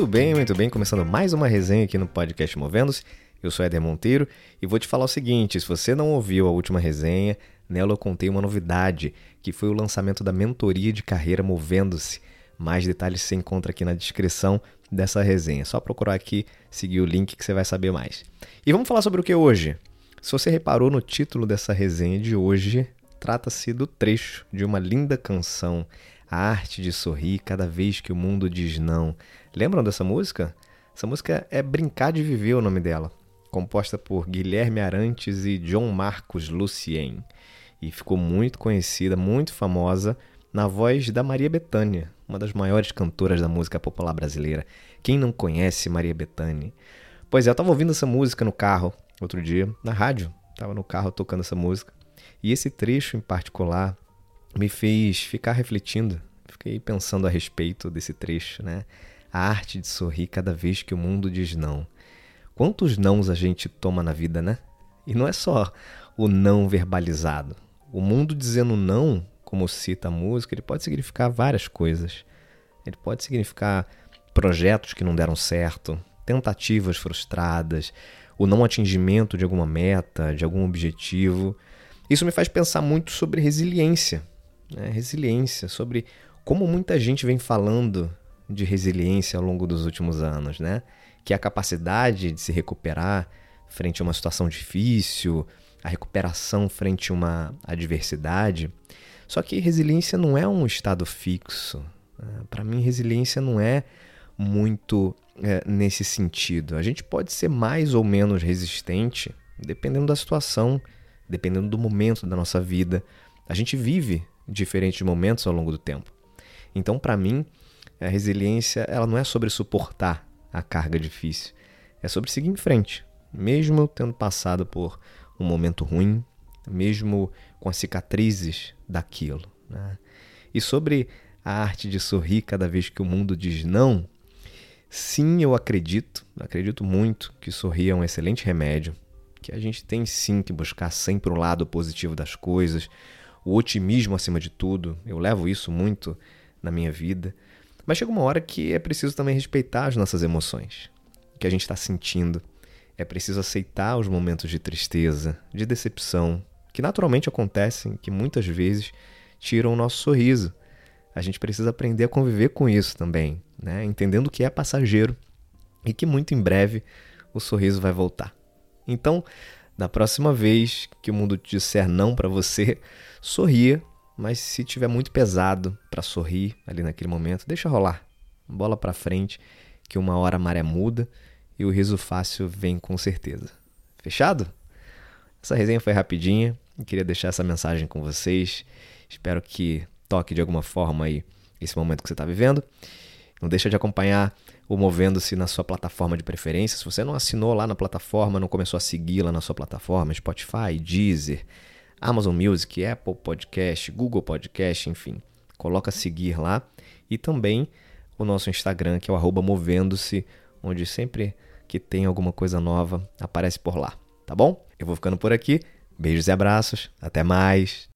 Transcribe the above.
Muito bem, muito bem. Começando mais uma resenha aqui no podcast Movendo-se. Eu sou Éder Monteiro e vou te falar o seguinte: se você não ouviu a última resenha, nela eu contei uma novidade, que foi o lançamento da mentoria de carreira Movendo-se. Mais detalhes você encontra aqui na descrição dessa resenha. É só procurar aqui, seguir o link que você vai saber mais. E vamos falar sobre o que hoje? Se você reparou no título dessa resenha de hoje, trata-se do trecho de uma linda canção, A Arte de Sorrir Cada Vez que o Mundo Diz Não. Lembram dessa música? Essa música é Brincar de Viver o nome dela, composta por Guilherme Arantes e John Marcos Lucien. E ficou muito conhecida, muito famosa, na voz da Maria Bethânia, uma das maiores cantoras da música popular brasileira. Quem não conhece Maria Bethânia? Pois é, eu estava ouvindo essa música no carro outro dia, na rádio, estava no carro tocando essa música. E esse trecho em particular me fez ficar refletindo, fiquei pensando a respeito desse trecho, né? A arte de sorrir cada vez que o mundo diz não. Quantos nãos a gente toma na vida, né? E não é só o não verbalizado. O mundo dizendo não, como cita a música, ele pode significar várias coisas. Ele pode significar projetos que não deram certo, tentativas frustradas, o não atingimento de alguma meta, de algum objetivo. Isso me faz pensar muito sobre resiliência. Né? Resiliência, sobre como muita gente vem falando de resiliência ao longo dos últimos anos, né? Que é a capacidade de se recuperar frente a uma situação difícil, a recuperação frente a uma adversidade. Só que resiliência não é um estado fixo. Né? Para mim, resiliência não é muito é, nesse sentido. A gente pode ser mais ou menos resistente dependendo da situação, dependendo do momento da nossa vida. A gente vive diferentes momentos ao longo do tempo. Então, para mim, a resiliência ela não é sobre suportar a carga difícil, é sobre seguir em frente, mesmo tendo passado por um momento ruim, mesmo com as cicatrizes daquilo. Né? E sobre a arte de sorrir cada vez que o mundo diz não, sim, eu acredito, acredito muito que sorrir é um excelente remédio, que a gente tem sim que buscar sempre o lado positivo das coisas, o otimismo acima de tudo. Eu levo isso muito na minha vida. Mas chega uma hora que é preciso também respeitar as nossas emoções, o que a gente está sentindo. É preciso aceitar os momentos de tristeza, de decepção, que naturalmente acontecem, que muitas vezes tiram o nosso sorriso. A gente precisa aprender a conviver com isso também, né? entendendo que é passageiro e que muito em breve o sorriso vai voltar. Então, da próxima vez que o mundo te disser não para você, sorria mas se tiver muito pesado para sorrir ali naquele momento, deixa rolar. Bola para frente, que uma hora a maré muda e o riso fácil vem com certeza. Fechado? Essa resenha foi rapidinha. queria deixar essa mensagem com vocês. Espero que toque de alguma forma aí esse momento que você está vivendo. Não deixa de acompanhar o Movendo-se na sua plataforma de preferência. Se você não assinou lá na plataforma, não começou a seguir lá na sua plataforma, Spotify, Deezer, Amazon Music, Apple Podcast, Google Podcast, enfim. Coloca seguir lá e também o nosso Instagram, que é o movendo-se, onde sempre que tem alguma coisa nova aparece por lá, tá bom? Eu vou ficando por aqui. Beijos e abraços. Até mais.